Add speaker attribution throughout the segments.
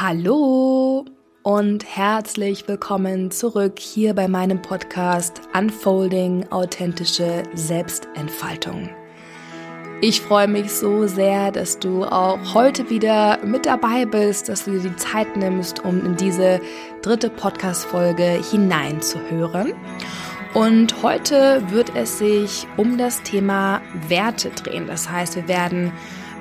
Speaker 1: Hallo und herzlich willkommen zurück hier bei meinem Podcast Unfolding authentische Selbstentfaltung. Ich freue mich so sehr, dass du auch heute wieder mit dabei bist, dass du dir die Zeit nimmst, um in diese dritte Podcast-Folge hineinzuhören. Und heute wird es sich um das Thema Werte drehen. Das heißt, wir werden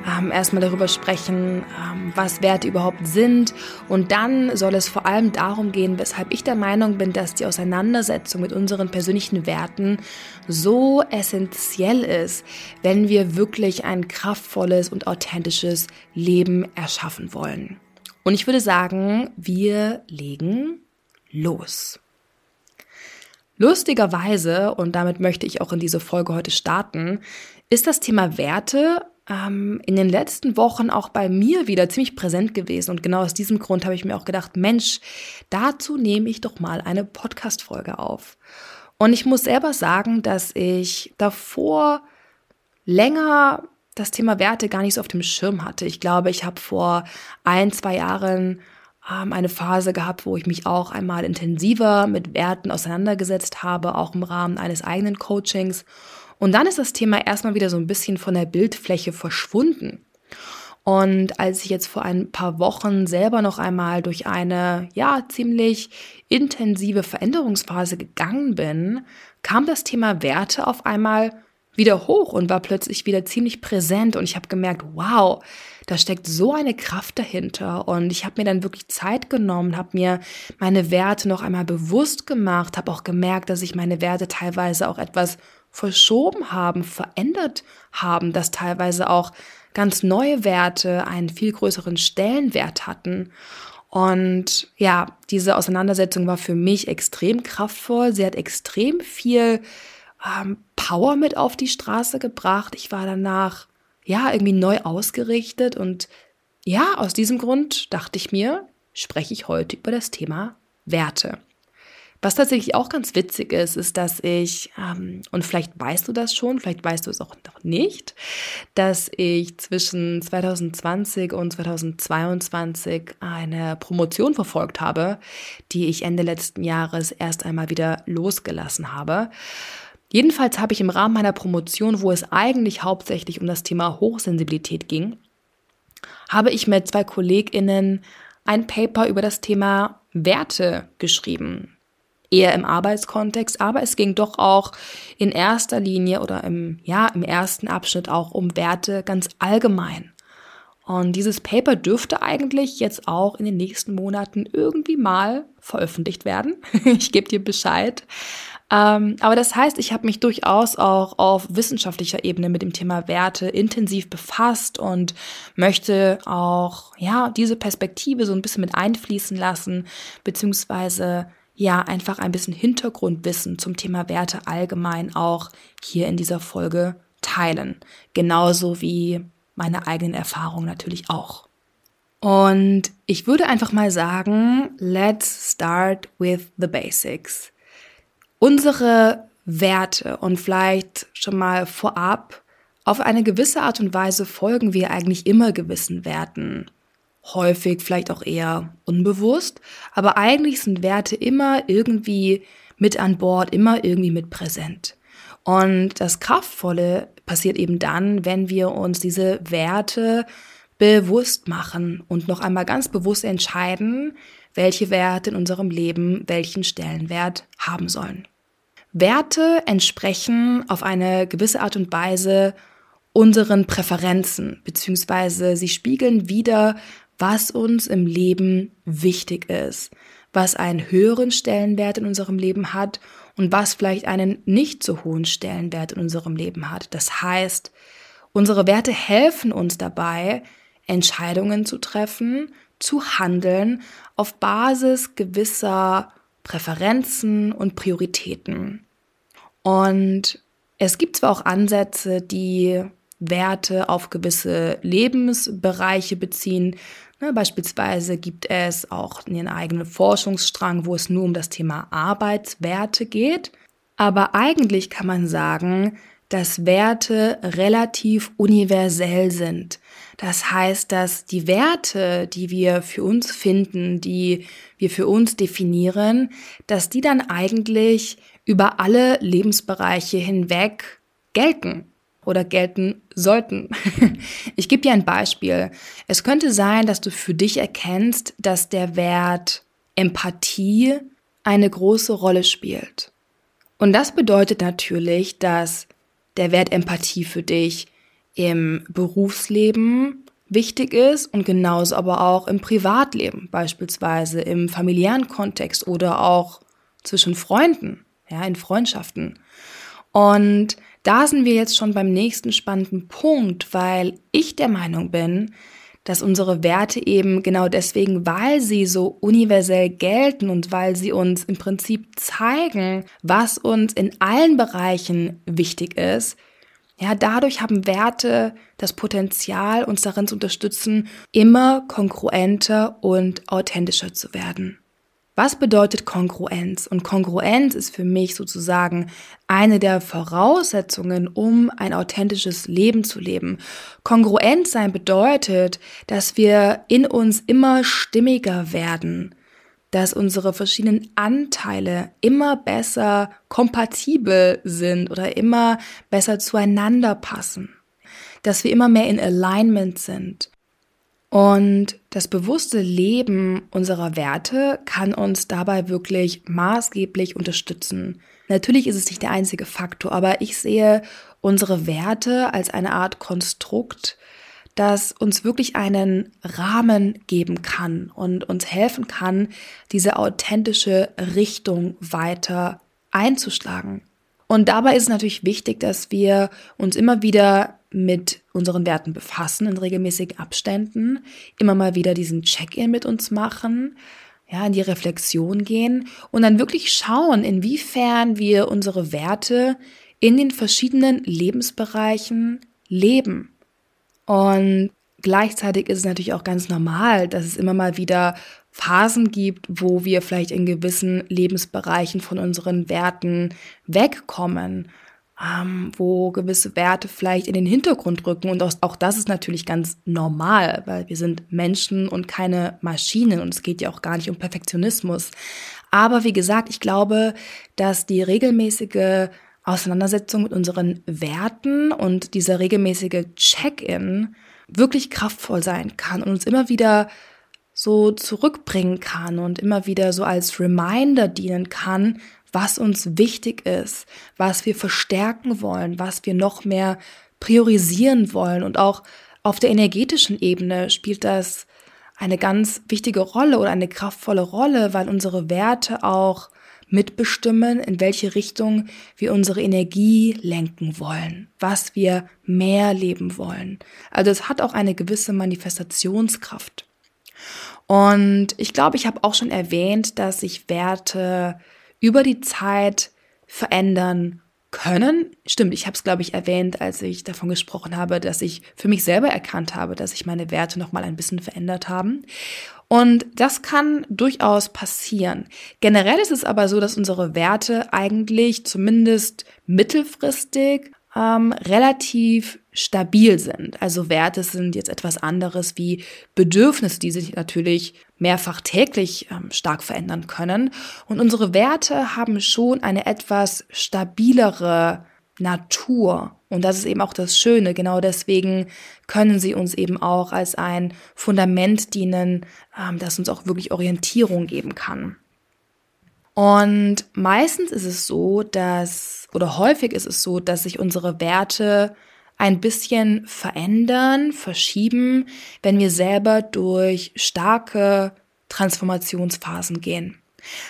Speaker 1: ähm, erstmal darüber sprechen, ähm, was Werte überhaupt sind. Und dann soll es vor allem darum gehen, weshalb ich der Meinung bin, dass die Auseinandersetzung mit unseren persönlichen Werten so essentiell ist, wenn wir wirklich ein kraftvolles und authentisches Leben erschaffen wollen. Und ich würde sagen, wir legen los. Lustigerweise, und damit möchte ich auch in diese Folge heute starten, ist das Thema Werte ähm, in den letzten Wochen auch bei mir wieder ziemlich präsent gewesen. Und genau aus diesem Grund habe ich mir auch gedacht, Mensch, dazu nehme ich doch mal eine Podcast-Folge auf. Und ich muss selber sagen, dass ich davor länger das Thema Werte gar nicht so auf dem Schirm hatte. Ich glaube, ich habe vor ein, zwei Jahren ähm, eine Phase gehabt, wo ich mich auch einmal intensiver mit Werten auseinandergesetzt habe, auch im Rahmen eines eigenen Coachings. Und dann ist das Thema erstmal wieder so ein bisschen von der Bildfläche verschwunden. Und als ich jetzt vor ein paar Wochen selber noch einmal durch eine, ja, ziemlich intensive Veränderungsphase gegangen bin, kam das Thema Werte auf einmal wieder hoch und war plötzlich wieder ziemlich präsent. Und ich habe gemerkt, wow, da steckt so eine Kraft dahinter. Und ich habe mir dann wirklich Zeit genommen, habe mir meine Werte noch einmal bewusst gemacht, habe auch gemerkt, dass ich meine Werte teilweise auch etwas verschoben haben, verändert haben, dass teilweise auch ganz neue Werte einen viel größeren Stellenwert hatten. Und ja, diese Auseinandersetzung war für mich extrem kraftvoll. Sie hat extrem viel ähm, Power mit auf die Straße gebracht. Ich war danach ja irgendwie neu ausgerichtet und ja, aus diesem Grund dachte ich mir, spreche ich heute über das Thema Werte. Was tatsächlich auch ganz witzig ist, ist, dass ich, ähm, und vielleicht weißt du das schon, vielleicht weißt du es auch noch nicht, dass ich zwischen 2020 und 2022 eine Promotion verfolgt habe, die ich Ende letzten Jahres erst einmal wieder losgelassen habe. Jedenfalls habe ich im Rahmen meiner Promotion, wo es eigentlich hauptsächlich um das Thema Hochsensibilität ging, habe ich mit zwei KollegInnen ein Paper über das Thema Werte geschrieben eher im Arbeitskontext, aber es ging doch auch in erster Linie oder im, ja, im ersten Abschnitt auch um Werte ganz allgemein. Und dieses Paper dürfte eigentlich jetzt auch in den nächsten Monaten irgendwie mal veröffentlicht werden. ich gebe dir Bescheid. Ähm, aber das heißt, ich habe mich durchaus auch auf wissenschaftlicher Ebene mit dem Thema Werte intensiv befasst und möchte auch ja diese Perspektive so ein bisschen mit einfließen lassen, beziehungsweise ja einfach ein bisschen Hintergrundwissen zum Thema Werte allgemein auch hier in dieser Folge teilen. Genauso wie meine eigenen Erfahrungen natürlich auch. Und ich würde einfach mal sagen, let's start with the basics. Unsere Werte und vielleicht schon mal vorab, auf eine gewisse Art und Weise folgen wir eigentlich immer gewissen Werten häufig vielleicht auch eher unbewusst, aber eigentlich sind Werte immer irgendwie mit an Bord, immer irgendwie mit präsent. Und das Kraftvolle passiert eben dann, wenn wir uns diese Werte bewusst machen und noch einmal ganz bewusst entscheiden, welche Werte in unserem Leben welchen Stellenwert haben sollen. Werte entsprechen auf eine gewisse Art und Weise unseren Präferenzen, beziehungsweise sie spiegeln wieder, was uns im Leben wichtig ist, was einen höheren Stellenwert in unserem Leben hat und was vielleicht einen nicht so hohen Stellenwert in unserem Leben hat. Das heißt, unsere Werte helfen uns dabei, Entscheidungen zu treffen, zu handeln auf Basis gewisser Präferenzen und Prioritäten. Und es gibt zwar auch Ansätze, die Werte auf gewisse Lebensbereiche beziehen, beispielsweise gibt es auch einen eigenen Forschungsstrang, wo es nur um das Thema Arbeitswerte geht. Aber eigentlich kann man sagen, dass Werte relativ universell sind. Das heißt, dass die Werte, die wir für uns finden, die wir für uns definieren, dass die dann eigentlich über alle Lebensbereiche hinweg gelten oder gelten sollten. Ich gebe dir ein Beispiel. Es könnte sein, dass du für dich erkennst, dass der Wert Empathie eine große Rolle spielt. Und das bedeutet natürlich, dass der Wert Empathie für dich im Berufsleben wichtig ist und genauso aber auch im Privatleben, beispielsweise im familiären Kontext oder auch zwischen Freunden, ja, in Freundschaften. Und da sind wir jetzt schon beim nächsten spannenden Punkt, weil ich der Meinung bin, dass unsere Werte eben genau deswegen, weil sie so universell gelten und weil sie uns im Prinzip zeigen, was uns in allen Bereichen wichtig ist, ja, dadurch haben Werte das Potenzial, uns darin zu unterstützen, immer kongruenter und authentischer zu werden. Was bedeutet Kongruenz? Und Kongruenz ist für mich sozusagen eine der Voraussetzungen, um ein authentisches Leben zu leben. Kongruent sein bedeutet, dass wir in uns immer stimmiger werden, dass unsere verschiedenen Anteile immer besser kompatibel sind oder immer besser zueinander passen, dass wir immer mehr in Alignment sind. Und das bewusste Leben unserer Werte kann uns dabei wirklich maßgeblich unterstützen. Natürlich ist es nicht der einzige Faktor, aber ich sehe unsere Werte als eine Art Konstrukt, das uns wirklich einen Rahmen geben kann und uns helfen kann, diese authentische Richtung weiter einzuschlagen. Und dabei ist es natürlich wichtig, dass wir uns immer wieder mit unseren Werten befassen in regelmäßigen Abständen, immer mal wieder diesen Check-in mit uns machen, ja, in die Reflexion gehen und dann wirklich schauen, inwiefern wir unsere Werte in den verschiedenen Lebensbereichen leben. Und gleichzeitig ist es natürlich auch ganz normal, dass es immer mal wieder Phasen gibt, wo wir vielleicht in gewissen Lebensbereichen von unseren Werten wegkommen, ähm, wo gewisse Werte vielleicht in den Hintergrund rücken. Und auch, das ist natürlich ganz normal, weil wir sind Menschen und keine Maschinen und es geht ja auch gar nicht um Perfektionismus. Aber wie gesagt, ich glaube, dass die regelmäßige Auseinandersetzung mit unseren Werten und dieser regelmäßige Check-in wirklich kraftvoll sein kann und uns immer wieder so zurückbringen kann und immer wieder so als Reminder dienen kann, was uns wichtig ist, was wir verstärken wollen, was wir noch mehr priorisieren wollen. Und auch auf der energetischen Ebene spielt das eine ganz wichtige Rolle oder eine kraftvolle Rolle, weil unsere Werte auch mitbestimmen, in welche Richtung wir unsere Energie lenken wollen, was wir mehr leben wollen. Also es hat auch eine gewisse Manifestationskraft. Und ich glaube, ich habe auch schon erwähnt, dass sich Werte über die Zeit verändern können. Stimmt, ich habe es, glaube ich, erwähnt, als ich davon gesprochen habe, dass ich für mich selber erkannt habe, dass sich meine Werte noch mal ein bisschen verändert haben. Und das kann durchaus passieren. Generell ist es aber so, dass unsere Werte eigentlich zumindest mittelfristig ähm, relativ stabil sind. Also Werte sind jetzt etwas anderes wie Bedürfnisse, die sich natürlich mehrfach täglich ähm, stark verändern können. Und unsere Werte haben schon eine etwas stabilere Natur. Und das ist eben auch das Schöne. Genau deswegen können sie uns eben auch als ein Fundament dienen, ähm, das uns auch wirklich Orientierung geben kann. Und meistens ist es so, dass, oder häufig ist es so, dass sich unsere Werte ein bisschen verändern, verschieben, wenn wir selber durch starke Transformationsphasen gehen.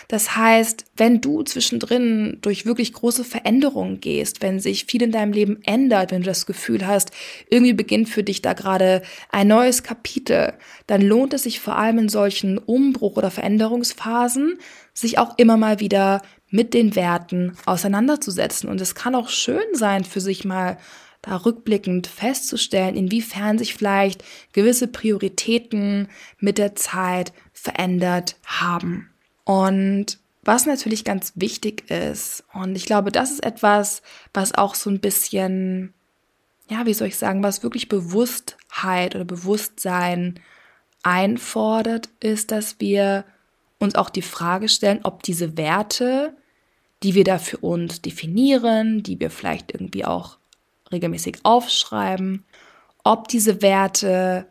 Speaker 1: Das heißt, wenn du zwischendrin durch wirklich große Veränderungen gehst, wenn sich viel in deinem Leben ändert, wenn du das Gefühl hast, irgendwie beginnt für dich da gerade ein neues Kapitel, dann lohnt es sich vor allem in solchen Umbruch- oder Veränderungsphasen, sich auch immer mal wieder mit den Werten auseinanderzusetzen. Und es kann auch schön sein, für sich mal da rückblickend festzustellen, inwiefern sich vielleicht gewisse Prioritäten mit der Zeit verändert haben. Und was natürlich ganz wichtig ist, und ich glaube, das ist etwas, was auch so ein bisschen, ja, wie soll ich sagen, was wirklich Bewusstheit oder Bewusstsein einfordert, ist, dass wir uns auch die Frage stellen, ob diese Werte, die wir da für uns definieren, die wir vielleicht irgendwie auch regelmäßig aufschreiben, ob diese Werte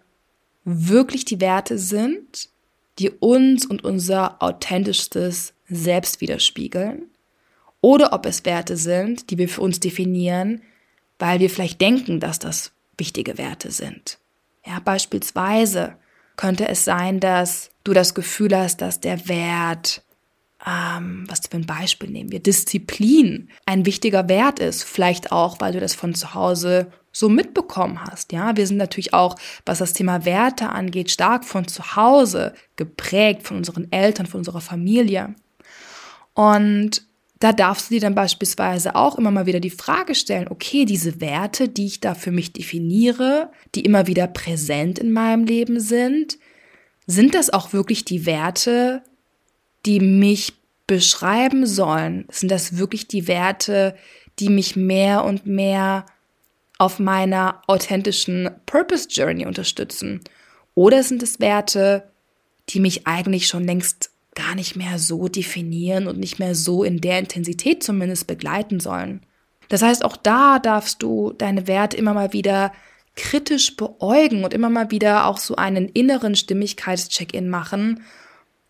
Speaker 1: wirklich die Werte sind, die uns und unser authentischstes Selbst widerspiegeln, oder ob es Werte sind, die wir für uns definieren, weil wir vielleicht denken, dass das wichtige Werte sind. Ja, beispielsweise könnte es sein, dass du das Gefühl hast, dass der Wert, ähm, was für ein Beispiel nehmen wir, Disziplin ein wichtiger Wert ist. Vielleicht auch, weil du das von zu Hause so mitbekommen hast. Ja, wir sind natürlich auch, was das Thema Werte angeht, stark von zu Hause geprägt, von unseren Eltern, von unserer Familie. Und da darfst du dir dann beispielsweise auch immer mal wieder die Frage stellen, okay, diese Werte, die ich da für mich definiere, die immer wieder präsent in meinem Leben sind, sind das auch wirklich die Werte, die mich beschreiben sollen? Sind das wirklich die Werte, die mich mehr und mehr auf meiner authentischen Purpose Journey unterstützen? Oder sind es Werte, die mich eigentlich schon längst gar nicht mehr so definieren und nicht mehr so in der Intensität zumindest begleiten sollen. Das heißt, auch da darfst du deine Werte immer mal wieder kritisch beäugen und immer mal wieder auch so einen inneren Stimmigkeitscheck-in machen,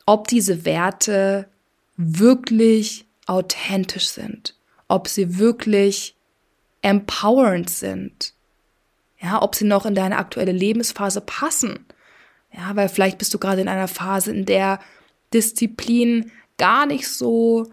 Speaker 1: ob diese Werte wirklich authentisch sind, ob sie wirklich empowernd sind, ja, ob sie noch in deine aktuelle Lebensphase passen. Ja, weil vielleicht bist du gerade in einer Phase, in der Disziplin gar nicht so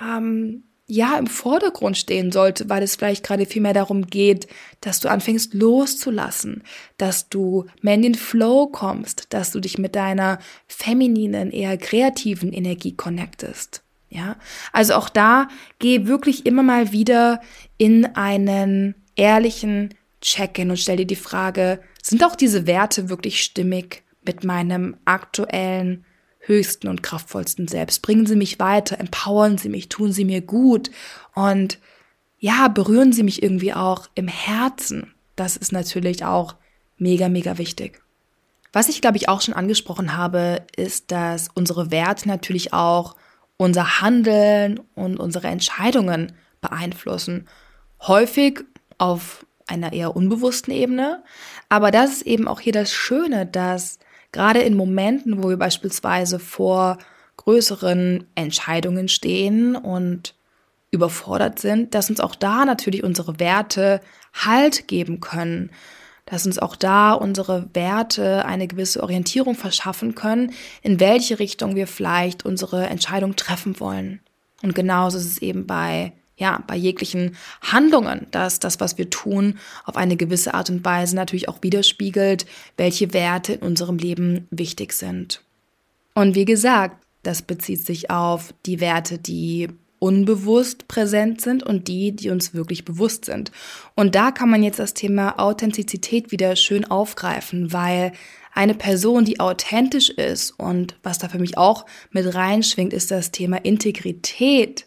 Speaker 1: ähm, ja im Vordergrund stehen sollte, weil es vielleicht gerade viel mehr darum geht, dass du anfängst loszulassen, dass du mehr in den Flow kommst, dass du dich mit deiner femininen, eher kreativen Energie connectest. Ja, also auch da geh wirklich immer mal wieder in einen ehrlichen Check-in und stell dir die Frage, sind auch diese Werte wirklich stimmig mit meinem aktuellen höchsten und kraftvollsten Selbst. Bringen Sie mich weiter, empowern Sie mich, tun Sie mir gut und ja, berühren Sie mich irgendwie auch im Herzen. Das ist natürlich auch mega, mega wichtig. Was ich, glaube ich, auch schon angesprochen habe, ist, dass unsere Werte natürlich auch unser Handeln und unsere Entscheidungen beeinflussen. Häufig auf einer eher unbewussten Ebene. Aber das ist eben auch hier das Schöne, dass Gerade in Momenten, wo wir beispielsweise vor größeren Entscheidungen stehen und überfordert sind, dass uns auch da natürlich unsere Werte Halt geben können, dass uns auch da unsere Werte eine gewisse Orientierung verschaffen können, in welche Richtung wir vielleicht unsere Entscheidung treffen wollen. Und genauso ist es eben bei ja, bei jeglichen Handlungen, dass das, was wir tun, auf eine gewisse Art und Weise natürlich auch widerspiegelt, welche Werte in unserem Leben wichtig sind. Und wie gesagt, das bezieht sich auf die Werte, die unbewusst präsent sind und die, die uns wirklich bewusst sind. Und da kann man jetzt das Thema Authentizität wieder schön aufgreifen, weil eine Person, die authentisch ist und was da für mich auch mit reinschwingt, ist das Thema Integrität.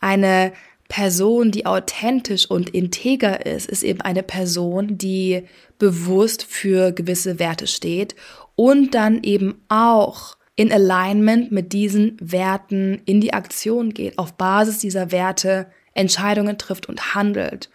Speaker 1: Eine Person, die authentisch und integer ist, ist eben eine Person, die bewusst für gewisse Werte steht und dann eben auch in Alignment mit diesen Werten in die Aktion geht, auf Basis dieser Werte Entscheidungen trifft und handelt.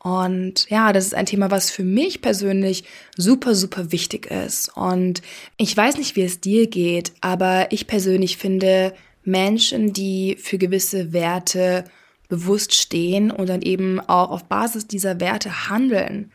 Speaker 1: Und ja, das ist ein Thema, was für mich persönlich super, super wichtig ist. Und ich weiß nicht, wie es dir geht, aber ich persönlich finde Menschen, die für gewisse Werte bewusst stehen und dann eben auch auf Basis dieser Werte handeln.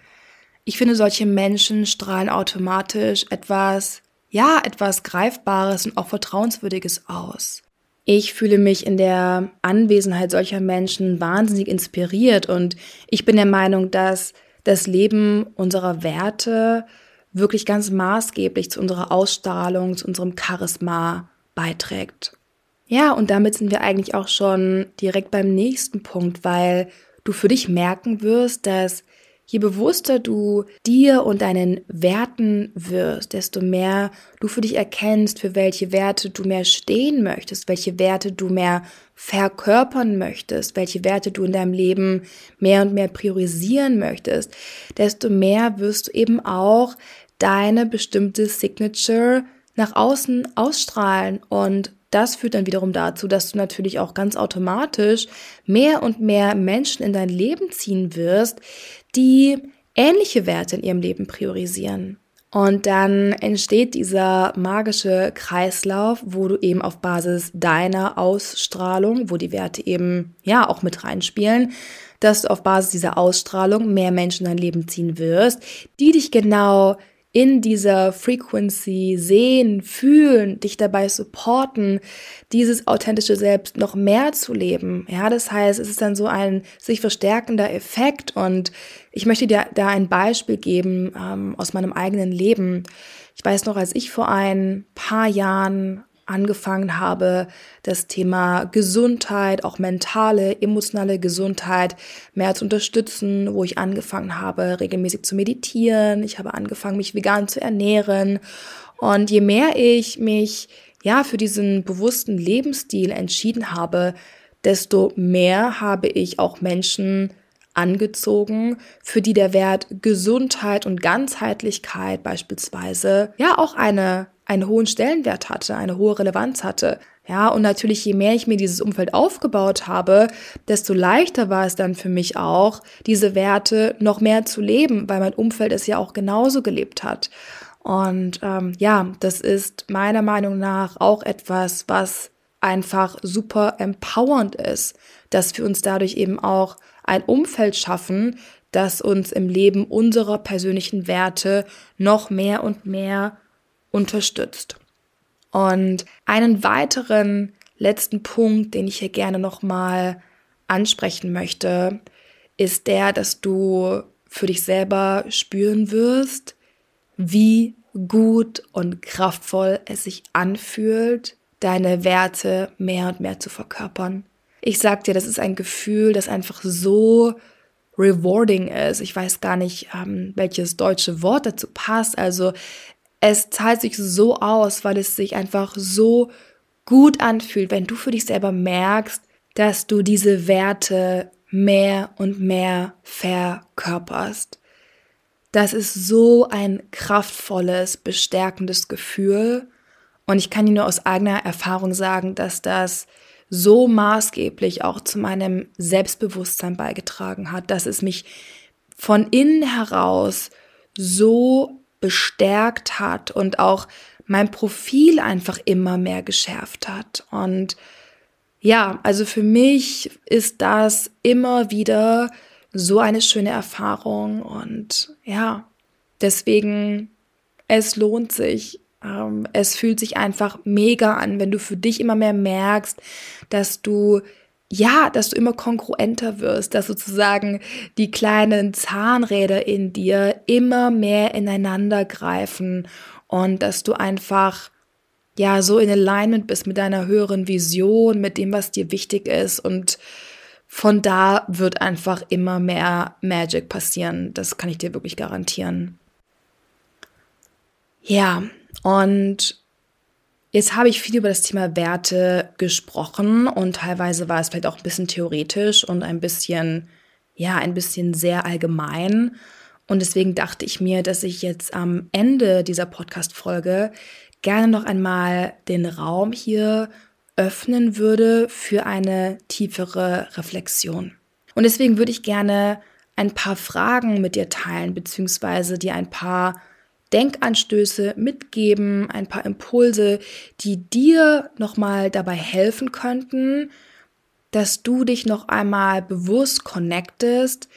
Speaker 1: Ich finde, solche Menschen strahlen automatisch etwas, ja, etwas Greifbares und auch Vertrauenswürdiges aus. Ich fühle mich in der Anwesenheit solcher Menschen wahnsinnig inspiriert und ich bin der Meinung, dass das Leben unserer Werte wirklich ganz maßgeblich zu unserer Ausstrahlung, zu unserem Charisma beiträgt. Ja, und damit sind wir eigentlich auch schon direkt beim nächsten Punkt, weil du für dich merken wirst, dass je bewusster du dir und deinen Werten wirst, desto mehr du für dich erkennst, für welche Werte du mehr stehen möchtest, welche Werte du mehr verkörpern möchtest, welche Werte du in deinem Leben mehr und mehr priorisieren möchtest, desto mehr wirst du eben auch deine bestimmte Signature nach außen ausstrahlen und das führt dann wiederum dazu, dass du natürlich auch ganz automatisch mehr und mehr Menschen in dein Leben ziehen wirst, die ähnliche Werte in ihrem Leben priorisieren. Und dann entsteht dieser magische Kreislauf, wo du eben auf Basis deiner Ausstrahlung, wo die Werte eben ja auch mit reinspielen, dass du auf Basis dieser Ausstrahlung mehr Menschen in dein Leben ziehen wirst, die dich genau in dieser Frequency sehen, fühlen, dich dabei supporten, dieses authentische Selbst noch mehr zu leben. Ja, das heißt, es ist dann so ein sich verstärkender Effekt und ich möchte dir da ein Beispiel geben ähm, aus meinem eigenen Leben. Ich weiß noch, als ich vor ein paar Jahren angefangen habe, das Thema Gesundheit, auch mentale, emotionale Gesundheit mehr zu unterstützen, wo ich angefangen habe, regelmäßig zu meditieren. Ich habe angefangen, mich vegan zu ernähren. Und je mehr ich mich ja für diesen bewussten Lebensstil entschieden habe, desto mehr habe ich auch Menschen angezogen, für die der Wert Gesundheit und Ganzheitlichkeit beispielsweise ja auch eine einen hohen Stellenwert hatte, eine hohe Relevanz hatte. Ja, und natürlich, je mehr ich mir dieses Umfeld aufgebaut habe, desto leichter war es dann für mich auch, diese Werte noch mehr zu leben, weil mein Umfeld es ja auch genauso gelebt hat. Und ähm, ja, das ist meiner Meinung nach auch etwas, was einfach super empowernd ist, dass wir uns dadurch eben auch ein Umfeld schaffen, das uns im Leben unserer persönlichen Werte noch mehr und mehr unterstützt. Und einen weiteren letzten Punkt, den ich hier gerne nochmal ansprechen möchte, ist der, dass du für dich selber spüren wirst, wie gut und kraftvoll es sich anfühlt, deine Werte mehr und mehr zu verkörpern. Ich sag dir, das ist ein Gefühl, das einfach so rewarding ist. Ich weiß gar nicht, ähm, welches deutsche Wort dazu passt. Also es zahlt sich so aus, weil es sich einfach so gut anfühlt, wenn du für dich selber merkst, dass du diese Werte mehr und mehr verkörperst. Das ist so ein kraftvolles, bestärkendes Gefühl. Und ich kann dir nur aus eigener Erfahrung sagen, dass das so maßgeblich auch zu meinem Selbstbewusstsein beigetragen hat, dass es mich von innen heraus so bestärkt hat und auch mein Profil einfach immer mehr geschärft hat. Und ja, also für mich ist das immer wieder so eine schöne Erfahrung und ja, deswegen, es lohnt sich. Ähm, es fühlt sich einfach mega an, wenn du für dich immer mehr merkst, dass du ja, dass du immer kongruenter wirst, dass sozusagen die kleinen Zahnräder in dir immer mehr ineinander greifen und dass du einfach ja so in Alignment bist mit deiner höheren Vision, mit dem, was dir wichtig ist und von da wird einfach immer mehr Magic passieren. Das kann ich dir wirklich garantieren. Ja, und Jetzt habe ich viel über das Thema Werte gesprochen und teilweise war es vielleicht auch ein bisschen theoretisch und ein bisschen, ja, ein bisschen sehr allgemein. Und deswegen dachte ich mir, dass ich jetzt am Ende dieser Podcast-Folge gerne noch einmal den Raum hier öffnen würde für eine tiefere Reflexion. Und deswegen würde ich gerne ein paar Fragen mit dir teilen, beziehungsweise dir ein paar Denkanstöße mitgeben, ein paar Impulse, die dir nochmal dabei helfen könnten, dass du dich noch einmal bewusst connectest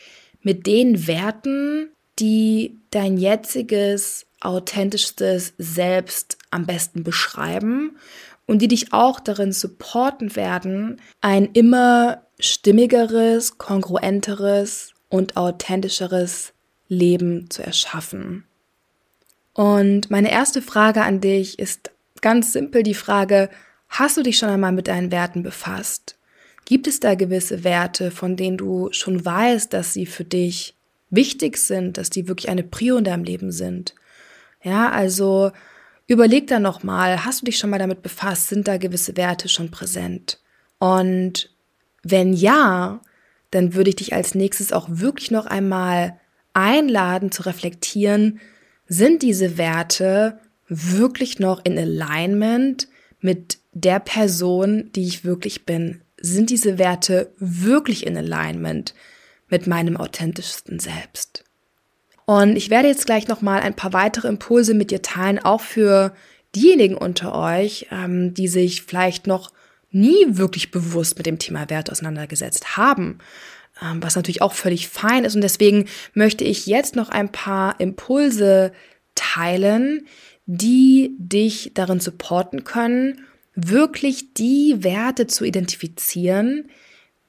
Speaker 1: mit den Werten, die dein jetziges, authentischstes Selbst am besten beschreiben und die dich auch darin supporten werden, ein immer stimmigeres, kongruenteres und authentischeres Leben zu erschaffen. Und meine erste Frage an dich ist ganz simpel die Frage, hast du dich schon einmal mit deinen Werten befasst? Gibt es da gewisse Werte, von denen du schon weißt, dass sie für dich wichtig sind, dass die wirklich eine Prio in deinem Leben sind. Ja, also überleg da nochmal, hast du dich schon mal damit befasst, sind da gewisse Werte schon präsent? Und wenn ja, dann würde ich dich als nächstes auch wirklich noch einmal einladen zu reflektieren, sind diese Werte wirklich noch in Alignment mit der Person, die ich wirklich bin? Sind diese Werte wirklich in Alignment mit meinem authentischsten Selbst? Und ich werde jetzt gleich nochmal ein paar weitere Impulse mit dir teilen, auch für diejenigen unter euch, ähm, die sich vielleicht noch nie wirklich bewusst mit dem Thema Wert auseinandergesetzt haben, was natürlich auch völlig fein ist. Und deswegen möchte ich jetzt noch ein paar Impulse teilen, die dich darin supporten können, wirklich die Werte zu identifizieren,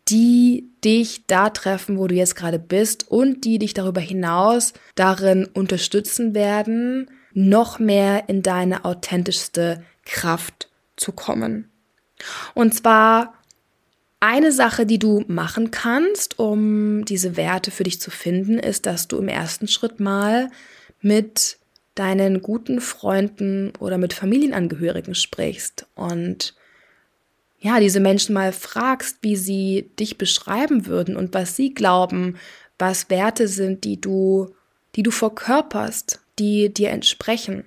Speaker 1: die dich da treffen, wo du jetzt gerade bist und die dich darüber hinaus darin unterstützen werden, noch mehr in deine authentischste Kraft zu kommen. Und zwar eine Sache, die du machen kannst, um diese Werte für dich zu finden, ist, dass du im ersten Schritt mal mit deinen guten Freunden oder mit Familienangehörigen sprichst und ja, diese Menschen mal fragst, wie sie dich beschreiben würden und was sie glauben, was Werte sind, die du, die du verkörperst, die dir entsprechen.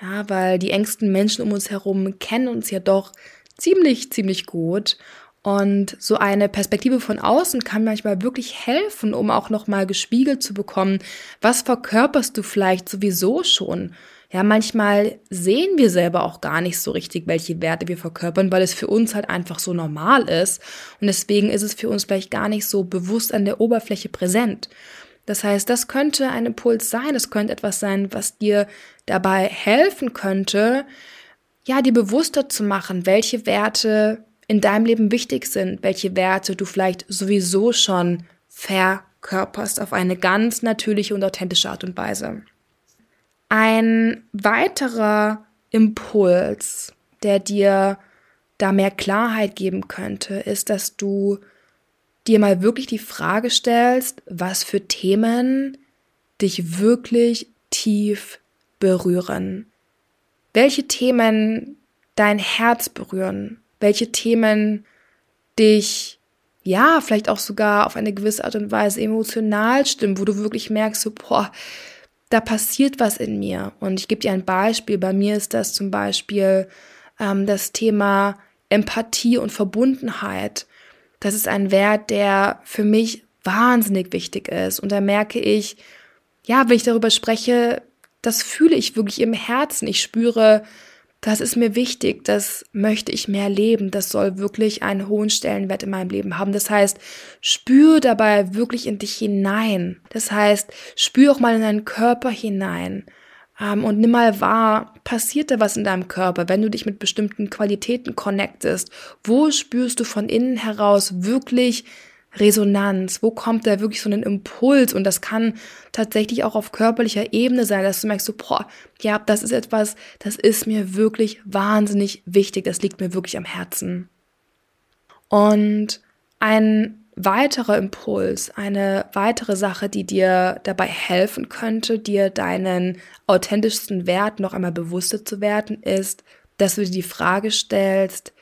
Speaker 1: Ja, weil die engsten Menschen um uns herum kennen uns ja doch ziemlich, ziemlich gut. Und so eine Perspektive von außen kann manchmal wirklich helfen, um auch nochmal gespiegelt zu bekommen, was verkörperst du vielleicht sowieso schon? Ja, manchmal sehen wir selber auch gar nicht so richtig, welche Werte wir verkörpern, weil es für uns halt einfach so normal ist. Und deswegen ist es für uns vielleicht gar nicht so bewusst an der Oberfläche präsent. Das heißt, das könnte ein Impuls sein, das könnte etwas sein, was dir dabei helfen könnte, ja, dir bewusster zu machen, welche Werte in deinem Leben wichtig sind, welche Werte du vielleicht sowieso schon verkörperst auf eine ganz natürliche und authentische Art und Weise. Ein weiterer Impuls, der dir da mehr Klarheit geben könnte, ist, dass du dir mal wirklich die Frage stellst, was für Themen dich wirklich tief berühren. Welche Themen dein Herz berühren, welche Themen dich ja, vielleicht auch sogar auf eine gewisse Art und Weise emotional stimmen, wo du wirklich merkst, so, boah, da passiert was in mir. Und ich gebe dir ein Beispiel. Bei mir ist das zum Beispiel ähm, das Thema Empathie und Verbundenheit. Das ist ein Wert, der für mich wahnsinnig wichtig ist. Und da merke ich, ja, wenn ich darüber spreche, das fühle ich wirklich im Herzen. Ich spüre, das ist mir wichtig, das möchte ich mehr leben, das soll wirklich einen hohen Stellenwert in meinem Leben haben. Das heißt, spür dabei wirklich in dich hinein. Das heißt, spür auch mal in deinen Körper hinein. Ähm, und nimm mal wahr, passiert da was in deinem Körper, wenn du dich mit bestimmten Qualitäten connectest? Wo spürst du von innen heraus wirklich Resonanz? Wo kommt da wirklich so ein Impuls? Und das kann tatsächlich auch auf körperlicher Ebene sein, dass du merkst, so, boah, ja, das ist etwas, das ist mir wirklich wahnsinnig wichtig, das liegt mir wirklich am Herzen. Und ein weiterer Impuls, eine weitere Sache, die dir dabei helfen könnte, dir deinen authentischsten Wert noch einmal bewusster zu werden, ist, dass du dir die Frage stellst,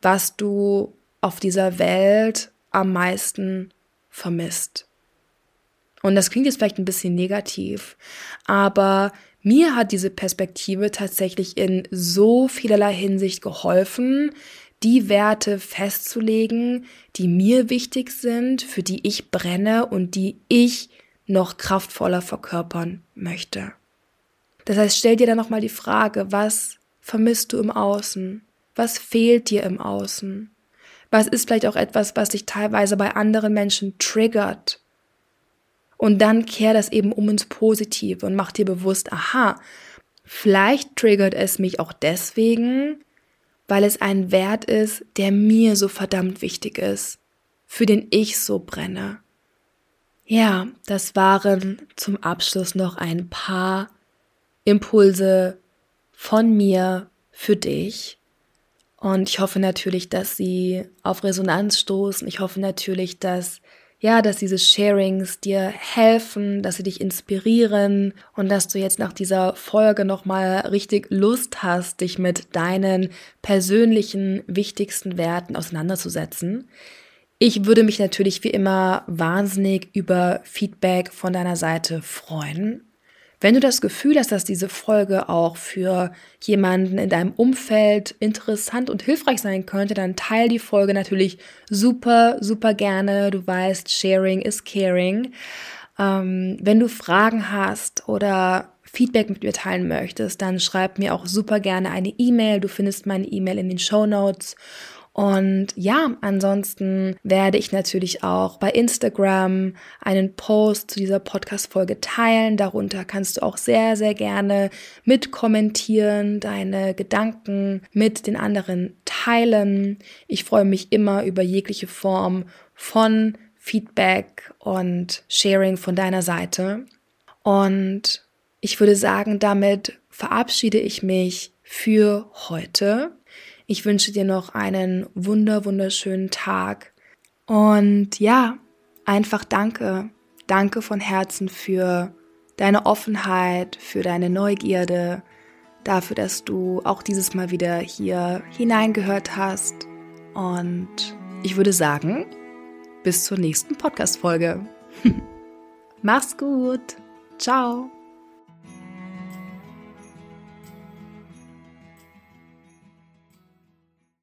Speaker 1: was du auf dieser Welt am meisten vermisst. Und das klingt jetzt vielleicht ein bisschen negativ, aber mir hat diese Perspektive tatsächlich in so vielerlei Hinsicht geholfen, die Werte festzulegen, die mir wichtig sind, für die ich brenne und die ich noch kraftvoller verkörpern möchte. Das heißt, stell dir dann nochmal die Frage, was vermisst du im Außen? Was fehlt dir im Außen? Was ist vielleicht auch etwas, was dich teilweise bei anderen Menschen triggert? Und dann kehr das eben um ins Positive und mach dir bewusst, aha, vielleicht triggert es mich auch deswegen, weil es ein Wert ist, der mir so verdammt wichtig ist, für den ich so brenne. Ja, das waren zum Abschluss noch ein paar Impulse von mir für dich. Und ich hoffe natürlich, dass sie auf Resonanz stoßen. Ich hoffe natürlich, dass ja, dass diese Sharings dir helfen, dass sie dich inspirieren und dass du jetzt nach dieser Folge nochmal richtig Lust hast, dich mit deinen persönlichen wichtigsten Werten auseinanderzusetzen. Ich würde mich natürlich wie immer wahnsinnig über Feedback von deiner Seite freuen. Wenn du das Gefühl hast, dass diese Folge auch für jemanden in deinem Umfeld interessant und hilfreich sein könnte, dann teil die Folge natürlich super, super gerne. Du weißt, sharing is caring. Ähm, wenn du Fragen hast oder Feedback mit mir teilen möchtest, dann schreib mir auch super gerne eine E-Mail. Du findest meine E-Mail in den Show Notes. Und ja, ansonsten werde ich natürlich auch bei Instagram einen Post zu dieser Podcast-Folge teilen. Darunter kannst du auch sehr, sehr gerne mitkommentieren, deine Gedanken mit den anderen teilen. Ich freue mich immer über jegliche Form von Feedback und Sharing von deiner Seite. Und ich würde sagen, damit verabschiede ich mich für heute. Ich wünsche dir noch einen wunder, wunderschönen Tag. Und ja, einfach danke. Danke von Herzen für deine Offenheit, für deine Neugierde, dafür, dass du auch dieses Mal wieder hier hineingehört hast. Und ich würde sagen, bis zur nächsten Podcast-Folge. Mach's gut. Ciao.